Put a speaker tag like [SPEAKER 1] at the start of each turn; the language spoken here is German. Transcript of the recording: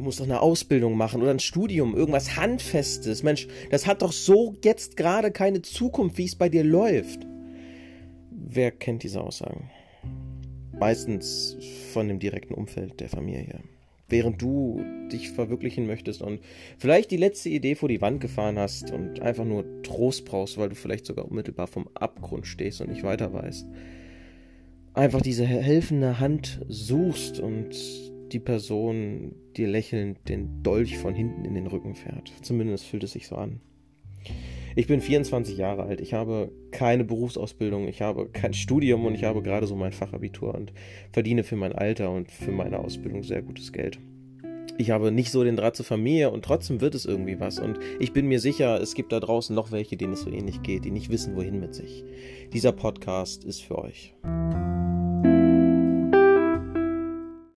[SPEAKER 1] Du musst doch eine Ausbildung machen oder ein Studium, irgendwas Handfestes. Mensch, das hat doch so jetzt gerade keine Zukunft, wie es bei dir läuft. Wer kennt diese Aussagen? Meistens von dem direkten Umfeld der Familie. Während du dich verwirklichen möchtest und vielleicht die letzte Idee vor die Wand gefahren hast und einfach nur Trost brauchst, weil du vielleicht sogar unmittelbar vom Abgrund stehst und nicht weiter weißt. Einfach diese helfende Hand suchst und die Person dir lächelnd den Dolch von hinten in den Rücken fährt. Zumindest fühlt es sich so an. Ich bin 24 Jahre alt, ich habe keine Berufsausbildung, ich habe kein Studium und ich habe gerade so mein Fachabitur und verdiene für mein Alter und für meine Ausbildung sehr gutes Geld. Ich habe nicht so den Draht zur Familie und trotzdem wird es irgendwie was. Und ich bin mir sicher, es gibt da draußen noch welche, denen es so ähnlich geht, die nicht wissen, wohin mit sich. Dieser Podcast ist für euch.